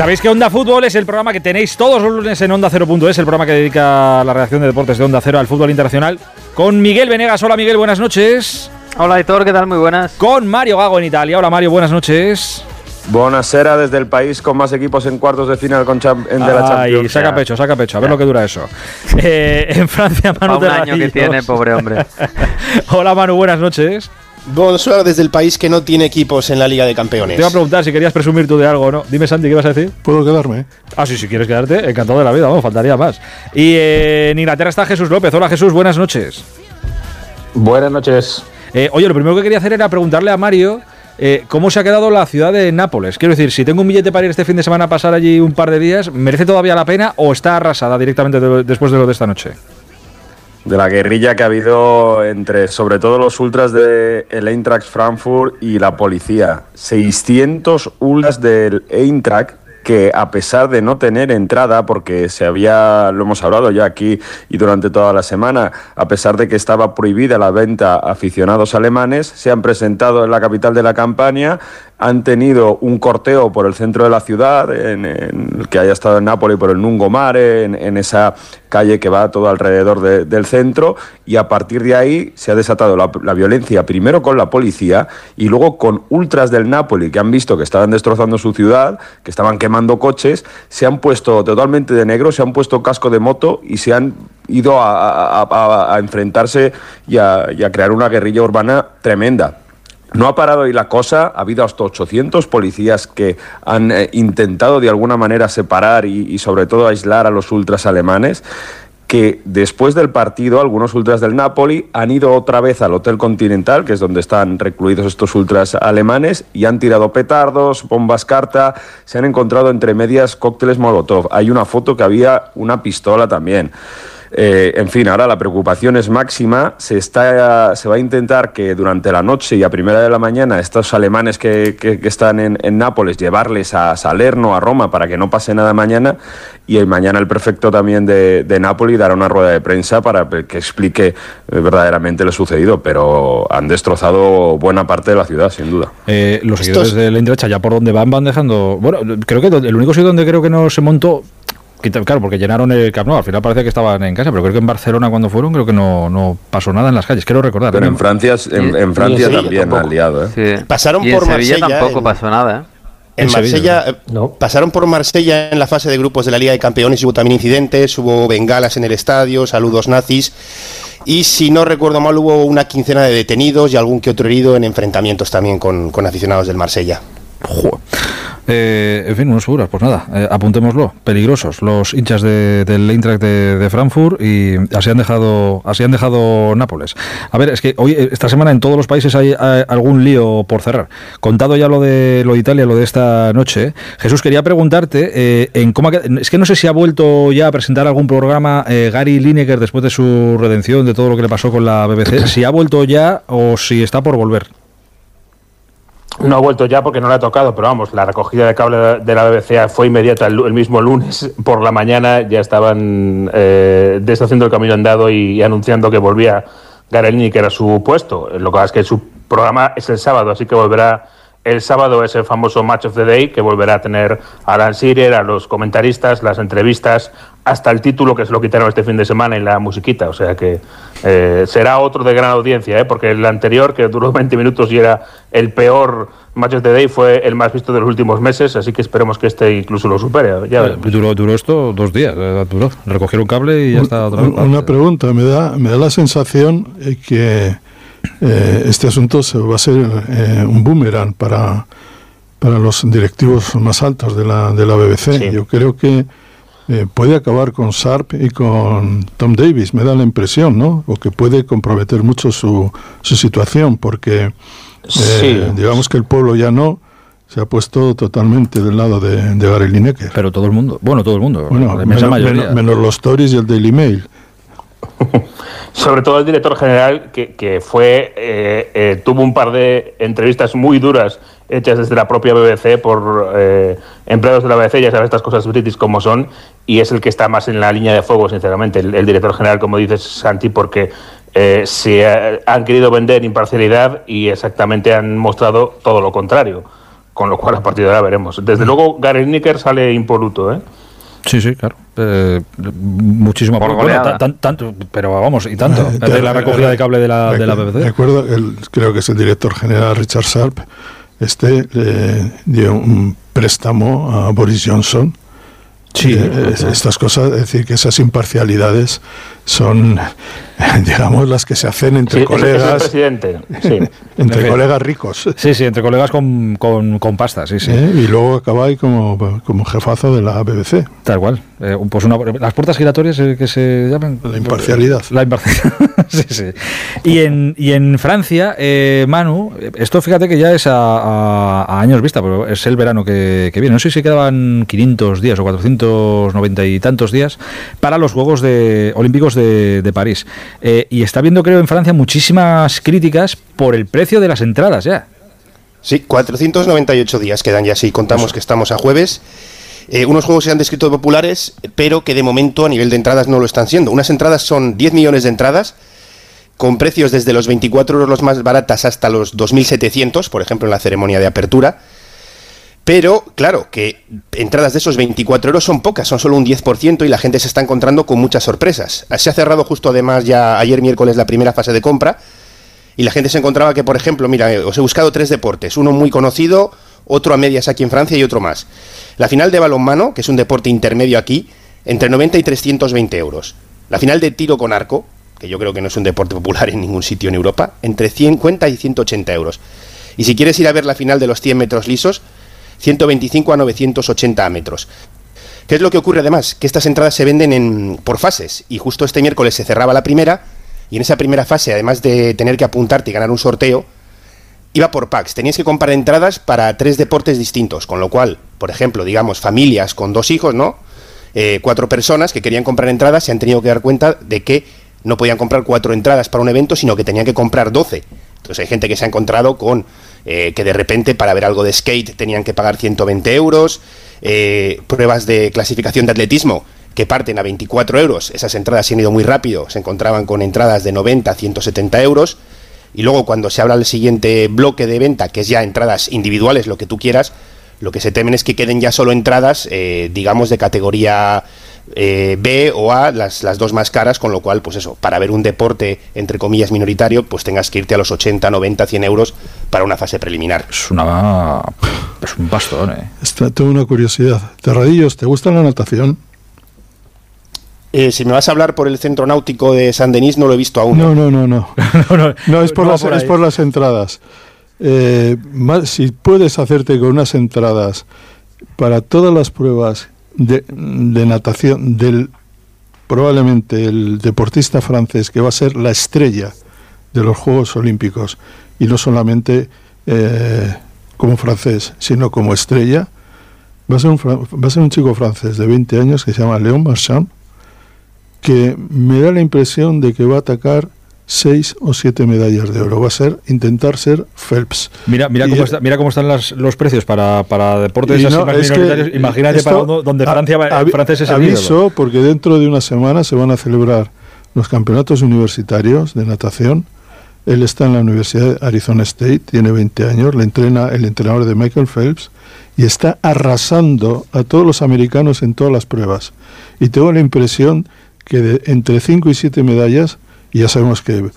Sabéis que Onda Fútbol es el programa que tenéis todos los lunes en Onda es el programa que dedica la redacción de deportes de Onda Cero al fútbol internacional, con Miguel Venegas. Hola Miguel, buenas noches. Hola Héctor, ¿qué tal? Muy buenas. Con Mario Gago en Italia. Hola Mario, buenas noches. Buenasera desde el país con más equipos en cuartos de final con de la Champions. saca pecho, saca pecho. A ver lo que dura eso. Eh, en Francia, Manu. un año que tiene, pobre hombre. Hola Manu, buenas noches. Bonsoir desde el país que no tiene equipos en la Liga de Campeones. Te iba a preguntar si querías presumir tú de algo o no. Dime, Santi, ¿qué vas a decir? ¿Puedo quedarme? Ah, sí, si quieres quedarte, encantado de la vida, vamos, faltaría más. Y eh, en Inglaterra está Jesús López. Hola Jesús, buenas noches. Buenas noches. Eh, oye, lo primero que quería hacer era preguntarle a Mario eh, ¿cómo se ha quedado la ciudad de Nápoles? Quiero decir, si tengo un billete para ir este fin de semana a pasar allí un par de días, ¿merece todavía la pena o está arrasada directamente después de lo de esta noche? De la guerrilla que ha habido entre, sobre todo los ultras de el Eintracht Frankfurt y la policía. 600 ultras del Eintracht que a pesar de no tener entrada, porque se había, lo hemos hablado ya aquí y durante toda la semana, a pesar de que estaba prohibida la venta a aficionados alemanes, se han presentado en la capital de la campaña, han tenido un corteo por el centro de la ciudad, en, el que haya estado en Nápoles, por el Nungomare, en, en esa calle que va todo alrededor del centro, y a partir de ahí se ha desatado la, la, violencia, primero con la policía y luego con ultras del Nápoles, que han visto que estaban destrozando su ciudad, que estaban quemando coches, se han puesto totalmente de negro, se han puesto casco de moto y se han ido a, enfrentarse y a crear una guerrilla urbana tremenda. No ha parado ahí la cosa, ha habido hasta 800 policías que han eh, intentado de alguna manera separar y, sobre todo aislar a los ultras alemanes que después del partido algunos ultras del Napoli han ido otra vez al Hotel Continental, que es donde están recluidos estos ultras alemanes, y han tirado petardos, bombas carta, se han encontrado entre medias cócteles Molotov. Hay una foto que había una pistola también. Eh, en fin, ahora la preocupación es máxima. Se, está, se va a intentar que durante la noche y a primera de la mañana estos alemanes que, están en, Nápoles llevarles a Salerno, a Roma, para que no pase nada mañana. Y mañana el prefecto también de, Nápoles dará una rueda de prensa para que explique eh, verdaderamente lo sucedido. Pero han destrozado buena parte de la ciudad, sin duda. Eh, los seguidores de la derecha, ya por donde van, van dejando. Bueno, creo que el único sitio donde creo que no se montó Claro, porque llenaron el Camp Nou, al final parece que estaban en casa, pero creo que en Barcelona cuando fueron creo que no, no pasó nada en las calles, quiero recordar. Pero en Francia, en, Francia también han liado, ¿eh? Pasaron por Marsella. tampoco pasó nada, ¿eh? En, Marsella, eh, no. pasaron por Marsella en la fase de grupos de la Liga de Campeones hubo también incidentes, hubo bengalas en el estadio, saludos nazis y si no recuerdo mal hubo una quincena de detenidos y algún que otro herido en enfrentamientos también con, con aficionados del Marsella. Eh, en fin, unos seguras, pues nada, eh, apuntémoslo. Peligrosos los hinchas de, del Eintracht de, Frankfurt y así han dejado así han dejado Nápoles. A ver, es que hoy esta semana en todos los países hay, algún lío por cerrar. Contado ya lo de lo de Italia, lo de esta noche. Jesús quería preguntarte eh, en cómo es que no sé si ha vuelto ya a presentar algún programa Gary Lineker después de su redención de todo lo que le pasó con la BBC. Si ha vuelto ya o si está por volver. No ha vuelto ya porque no le ha tocado, pero vamos, la recogida de cable de la BBC fue inmediata el, mismo lunes por la mañana. Ya estaban eh, deshaciendo el camino andado y, anunciando que volvía Garelini, que era su puesto. Lo que pasa es que su programa es el sábado, así que volverá el sábado es el famoso Match of the Day, que volverá a tener a Alan Shearer, a los comentaristas, las entrevistas, hasta el título que se lo quitaron este fin de semana y la musiquita. O sea que eh, será otro de gran audiencia, ¿eh? porque el anterior, que duró 20 minutos y era el peor Match of the Day, fue el más visto de los últimos meses, así que esperemos que este incluso lo supere. Ya eh, duró, duró esto dos días, eh, duró. recogieron cable y ya está otra vez. Una pregunta, me da, me da la sensación que eh, este asunto se va a ser eh, un boomerang para, para los directivos más altos de la, de la BBC. Yo creo que eh, puede acabar con Sharp y con Tom Davis, me da la impresión, ¿no? O que puede comprometer mucho su, su situación, porque digamos que el pueblo ya no se ha puesto totalmente del lado de, de Gary Lineker. Pero todo el mundo, bueno, todo el mundo, menos, los Tories y el Daily Mail. sobre todo el director general, que, fue eh, eh, tuvo un par de entrevistas muy duras hechas desde la propia BBC por eh, empleados de la BBC, ya sabes estas cosas british como son, y es el que está más en la línea de fuego, sinceramente, el, director general, como dices, Santi, porque se han querido vender imparcialidad y exactamente han mostrado todo lo contrario. con lo cual a partir de ahora veremos. Desde luego, Gary Nicker sale impoluto, ¿eh? Sí, sí, claro. Eh, muchísimo por bueno, tanto, pero vamos, y tanto. Eh, de la recogida de cable de la, de la BBC. Recuerdo, el, creo que es el director general Richard Sharp, este le dio un préstamo a Boris Johnson. Sí, eh, estas cosas, es decir, que esas imparcialidades son, digamos, las que se hacen entre colegas. entre colegas ricos. Sí, sí, entre colegas con, con, con pasta, sí, sí. ¿Eh? Y luego acaba ahí como, como jefazo de la BBC. Tal cual. Eh, pues una, las puertas giratorias eh, que se llaman. La imparcialidad. La imparcialidad. sí, sí. Y en, y en Francia, Manu, esto fíjate que ya es a, años vista, pero es el verano que, que, viene. No sé si quedaban 500 días o 490 y tantos días para los Juegos de, Olímpicos de de, París. Eh, y está viendo, creo, en Francia muchísimas críticas por el precio de las entradas ya. Sí, 498 días quedan ya, si contamos que estamos a jueves. Eh, unos juegos se han descrito populares, pero que de momento a nivel de entradas no lo están siendo. Unas entradas son 10 millones de entradas, con precios desde los 24 euros los más baratas hasta los 2.700, por ejemplo en la ceremonia de apertura. Pero, claro, que entradas de esos 24 euros son pocas, son solo un 10% y la gente se está encontrando con muchas sorpresas. Se ha cerrado justo además ya ayer miércoles la primera fase de compra y la gente se encontraba que, por ejemplo, mira, os he buscado tres deportes, uno muy conocido, otro a medias aquí en Francia y otro más. La final de balonmano, que es un deporte intermedio aquí, entre 90 y 320 euros. La final de tiro con arco, que yo creo que no es un deporte popular en ningún sitio en Europa, entre 50 y 180 euros. Y si quieres ir a ver la final de los 100 metros lisos, 125 a 980 metros. ¿Qué es lo que ocurre además? Que estas entradas se venden en, por fases y justo este miércoles se cerraba la primera y en esa primera fase, además de tener que apuntarte y ganar un sorteo, iba por packs. Tenías que comprar entradas para tres deportes distintos, con lo cual, por ejemplo, digamos, familias con dos hijos, ¿no? Eh, cuatro personas que querían comprar entradas se han tenido que dar cuenta de que no podían comprar cuatro entradas para un evento, sino que tenían que comprar doce. Entonces hay gente que se ha encontrado con eh, que de repente para ver algo de skate tenían que pagar 120 euros, eh, pruebas de clasificación de atletismo que parten a 24 euros, esas entradas se han ido muy rápido, se encontraban con entradas de 90 a 170 euros, y luego cuando se habla del siguiente bloque de venta, que es ya entradas individuales, lo que tú quieras, lo que se temen es que queden ya solo entradas, eh, digamos, de categoría eh, B o A, las, las, dos más caras, con lo cual, pues eso, para ver un deporte, entre comillas, minoritario, pues tengas que irte a los 80, 90, 100 euros para una fase preliminar. Es una... es un bastón, ¿eh? tengo una curiosidad. Terradillos, ¿te gusta la natación? Eh, si me vas a hablar por el centro náutico de San Denis, no lo he visto aún. No, no, no, no. no, es, por las, es por las entradas. Eh, si puedes hacerte con unas entradas para todas las pruebas de, natación del probablemente el deportista francés que va a ser la estrella de los Juegos Olímpicos y no solamente eh, como francés, sino como estrella, va a, ser un, va a ser un chico francés de 20 años que se llama Léon Marchand, que me da la impresión de que va a atacar seis o siete medallas de oro. Va a ser intentar ser Phelps. Mira, mira, cómo, está, mira cómo están los precios para, para deportes así minoritarios. Imagínate para donde Francia va, francés es Aviso, porque dentro de una semana se van a celebrar los campeonatos universitarios de natación. Él está en la Universidad de Arizona State, tiene 20 años, le entrena el entrenador de Michael Phelps y está arrasando a todos los americanos en todas las pruebas. Y tengo la impresión que de, entre 5 y 7 medallas ya sabemos que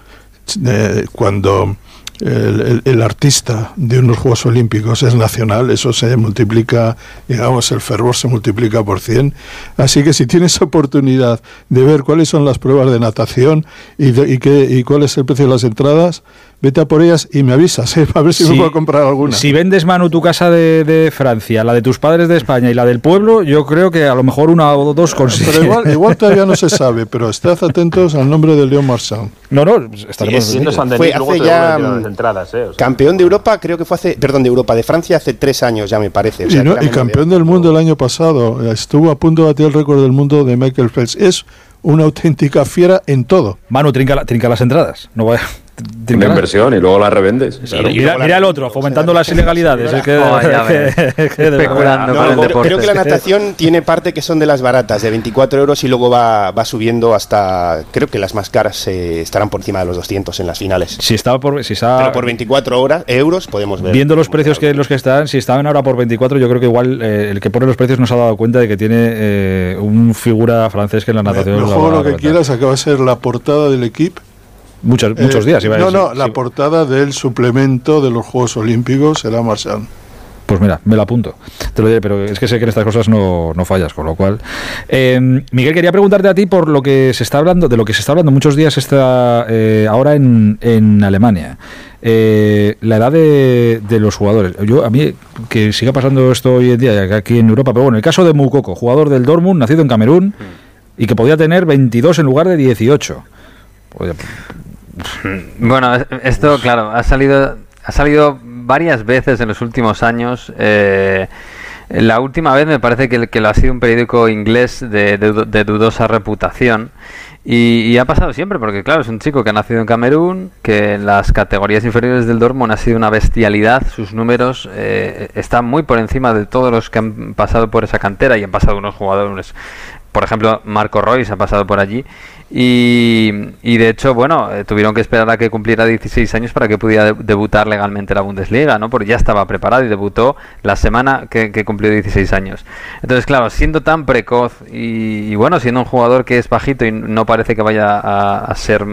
eh, cuando el, artista de unos Juegos Olímpicos es nacional, eso se multiplica, digamos, el fervor se multiplica por 100. Así que si tienes oportunidad de ver cuáles son las pruebas de natación y, y, qué, y cuál es el precio de las entradas, vete a por ellas y me avisas, ¿eh? a ver si, me puedo comprar alguna. Si vendes, Manu, tu casa de, Francia, la de tus padres de España y la del pueblo, yo creo que a lo mejor una o dos consigues. Pero igual, igual todavía no se sabe, pero estad atentos al nombre de León Marchand. No, no, estaremos Fue hace ya mm, entradas, ¿eh? campeón de Europa, creo que fue hace, perdón, de Europa, de Francia hace tres años ya me parece. y, campeón del mundo el año pasado, estuvo a punto de batir el récord del mundo de Michael Phelps. Es una auténtica fiera en todo. Manu, trinca, trinca las entradas. No vaya. Una inversión y luego la revendes. mira, mira, el otro, fomentando las ilegalidades. Creo que la natación tiene parte que son de las baratas, de 24 euros y luego va, va subiendo hasta. Creo que las más caras eh, estarán por encima de los 200 en las finales. Si estaba por, si estaba, Pero por 24 horas, euros podemos ver. Viendo los precios que los que están, si estaban ahora por 24, yo creo que igual eh, el que pone los precios no se ha dado cuenta de que tiene eh, un figura francés que en la natación. Mejor lo que quieras, acaba de ser la portada del equipo Muchos, muchos días. Iba no, no, la portada del suplemento de los Juegos Olímpicos será Marchand. Pues mira, me la apunto. Te lo diré, pero es que sé que en estas cosas no, no fallas, con lo cual. Eh, Miguel, quería preguntarte a ti por lo que se está hablando, de lo que se está hablando muchos días está, eh, ahora en, en Alemania. Eh, la edad de, de, los jugadores. Yo, a mí, que siga pasando esto hoy en día aquí en Europa, pero bueno, el caso de Mukoko, jugador del Dortmund, nacido en Camerún, y que podía tener 22 en lugar de 18. Bueno, esto, claro, ha salido, ha salido varias veces en los últimos años. Eh, la última vez me parece que, que, lo ha sido un periódico inglés de, de, de dudosa reputación. Y, y, ha pasado siempre, porque claro, es un chico que ha nacido en Camerún, que en las categorías inferiores del Dortmund ha sido una bestialidad, sus números eh, están muy por encima de todos los que han pasado por esa cantera y han pasado unos jugadores, por ejemplo, Marco Royce ha pasado por allí y, y, de hecho, bueno, eh, tuvieron que esperar a que cumpliera 16 años para que pudiera de debutar legalmente la Bundesliga, ¿no? Porque ya estaba preparado y debutó la semana que, cumplió 16 años. Entonces, claro, siendo tan precoz y, y, bueno, siendo un jugador que es bajito y no parece que vaya a, a ser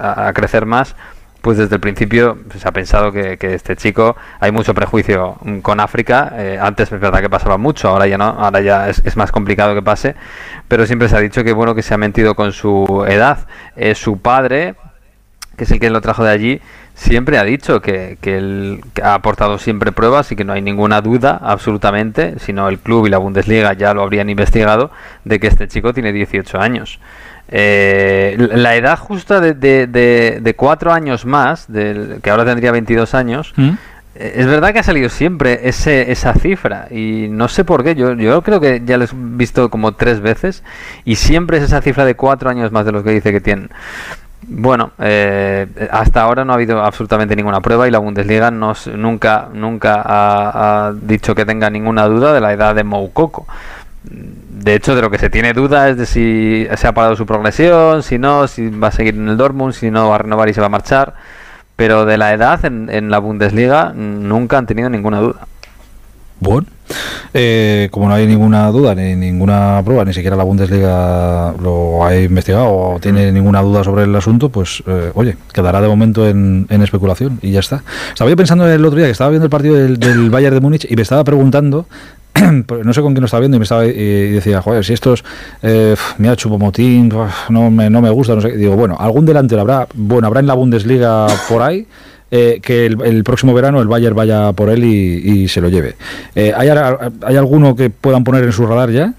a, a crecer más, pues desde el principio se ha pensado que, este chico hay mucho prejuicio con África. Eh, antes es verdad que pasaba mucho, ahora ya no, ahora ya es, es, más complicado que pase, pero siempre se ha dicho que bueno que se ha mentido con su edad. Eh, su padre, que es el que lo trajo de allí, siempre ha dicho que, que él ha aportado siempre pruebas y que no hay ninguna duda absolutamente, sino el club y la Bundesliga ya lo habrían investigado, de que este chico tiene 18 años. Eh, la edad justa de, de, de, de, cuatro años más, que ahora tendría 22 años, ¿Mm? Eh, es verdad que ha salido siempre ese, esa cifra y no sé por qué, yo, yo creo que ya lo he visto como tres veces y siempre es esa cifra de cuatro años más de los que dice que tienen. Bueno, eh, hasta ahora no ha habido absolutamente ninguna prueba y la Bundesliga no, nunca, nunca ha, ha dicho que tenga ninguna duda de la edad de Moukoko de hecho, de lo que se tiene duda es de si se ha parado su progresión, si no, si va a seguir en el Dortmund, si no va a renovar y se va a marchar. Pero de la edad en, en la Bundesliga nunca han tenido ninguna duda. Bueno, eh, como no hay ninguna duda ni ninguna prueba, ni siquiera la Bundesliga lo ha investigado o tiene ninguna duda sobre el asunto, pues eh, oye, quedará de momento en, en, especulación y ya está. Estaba yo pensando el otro día que estaba viendo el partido del, del Bayern de Múnich y me estaba preguntando no sé con quién lo estaba viendo y me estaba y decía, joder, si estos, eh, mira, Chupomotín, no me, no me gusta, no sé. Digo, bueno, algún delantero habrá, bueno, habrá en la Bundesliga por ahí. Eh, que el, próximo verano el Bayern vaya por él y, se lo lleve. Eh, ¿hay, ¿Hay alguno que puedan poner en su radar ya?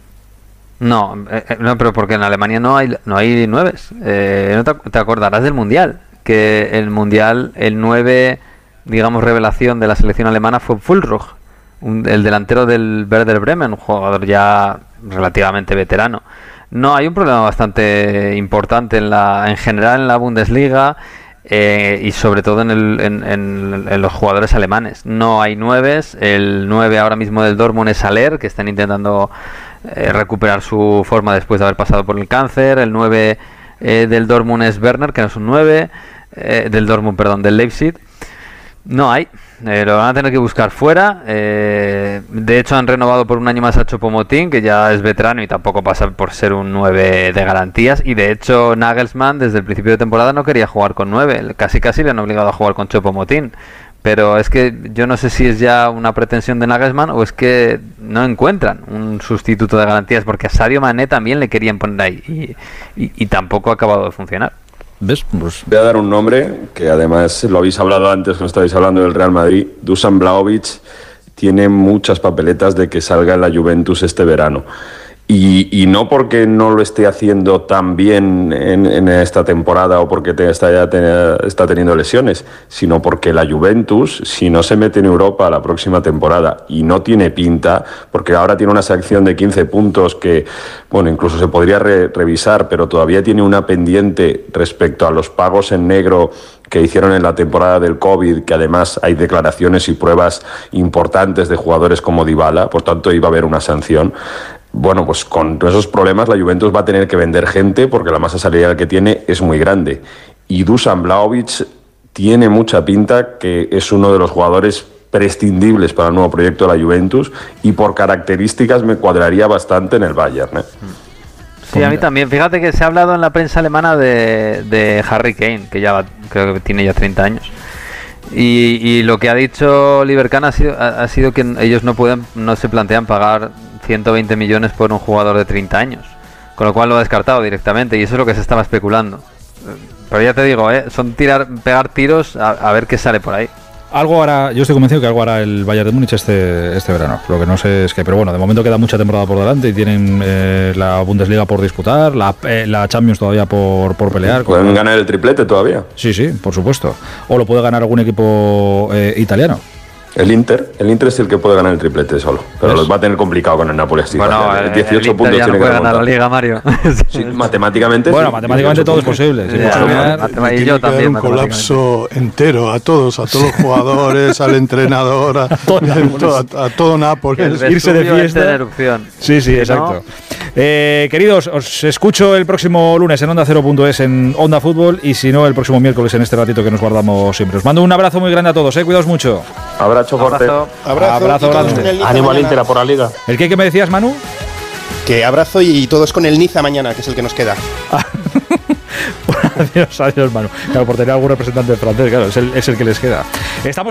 No, no, pero porque en Alemania no hay no hay nueves. No te, acordarás del mundial, que el mundial el 9, digamos revelación de la selección alemana fue Fulrug, un, el delantero del Werder Bremen, un jugador ya relativamente veterano. No, hay un problema bastante importante en la en general en la Bundesliga. Eh, y sobre todo en, el, en, en, los jugadores alemanes. No hay nueves, el 9 ahora mismo del Dortmund es Aler, que están intentando eh, recuperar su forma después de haber pasado por el cáncer, el 9 eh, del Dortmund es Werner, que no es un 9, del Dortmund, perdón, del Leipzig. No hay, eh, lo van a tener que buscar fuera. Eh, de hecho, han renovado por un año más a Chopomotín, que ya es veterano y tampoco pasa por ser un 9 de garantías. Y de hecho, Nagelsmann desde el principio de temporada no quería jugar con 9. Casi casi le han obligado a jugar con Chopomotín. Pero es que yo no sé si es ya una pretensión de Nagelsmann o es que no encuentran un sustituto de garantías, porque a Sadio Mané también le querían poner ahí y, tampoco ha acabado de funcionar. ¿Ves? Pues... Voy a dar un nombre que además lo habéis hablado antes cuando estabais hablando del Real Madrid. Dusan Blaovic tiene muchas papeletas de que salga en la Juventus este verano. Y, no porque no lo esté haciendo tan bien en, esta temporada o porque está, ya está teniendo lesiones, sino porque la Juventus, si no se mete en Europa la próxima temporada y no tiene pinta, porque ahora tiene una sección de 15 puntos que, bueno, incluso se podría revisar, pero todavía tiene una pendiente respecto a los pagos en negro que hicieron en la temporada del COVID, que además hay declaraciones y pruebas importantes de jugadores como Dybala, por tanto iba a haber una sanción bueno, pues con esos problemas la Juventus va a tener que vender gente porque la masa salarial que tiene es muy grande. Y Dusan Blaovic tiene mucha pinta que es uno de los jugadores prescindibles para el nuevo proyecto de la Juventus y por características me cuadraría bastante en el Bayern. ¿eh? Sí, a mí también. Fíjate que se ha hablado en la prensa alemana de, Harry Kane, que ya creo que tiene ya 30 años. Y, lo que ha dicho Libercan ha sido, ha sido que ellos no pueden, no se plantean pagar 120 millones por un jugador de 30 años. Con lo cual lo ha descartado directamente y eso es lo que se estaba especulando. Pero ya te digo, ¿eh? son tirar, pegar tiros a, ver qué sale por ahí. Algo hará, yo estoy convencido que algo hará el Bayern de Múnich este, este verano. Lo que no sé es que, pero bueno, de momento queda mucha temporada por delante y tienen eh, la Bundesliga por disputar, la, eh, la Champions todavía por, por pelear. Pueden ganar el triplete todavía. Sí, sí, por supuesto. O lo puede ganar algún equipo italiano. El Inter, el Inter es el que puede ganar el triplete solo, pero los va a tener complicado con el Napoli. bueno, el, 18 el puntos ya no puede ganar la Liga, Mario. sí, matemáticamente. Bueno, matemáticamente todo es posible. y yo también. Un colapso entero a todos, a todos los jugadores, al entrenador, a, todo, a, todo Nápoles. Irse de fiesta. Sí, sí, exacto. Eh, queridos, os escucho el próximo lunes en Onda 0.es en Onda Fútbol y si no, el próximo miércoles en este ratito que nos guardamos siempre. Os mando un abrazo muy grande a todos, eh, cuidaos mucho. Abrazo fuerte. Abrazo, grande. Ánimo al Inter por la liga. ¿El qué, que me decías, Manu? Que abrazo y todos con el Niza mañana, que es el que nos queda. adiós, adiós, Manu. Claro, por tener algún representante francés, claro, es el, es el que les queda. Estamos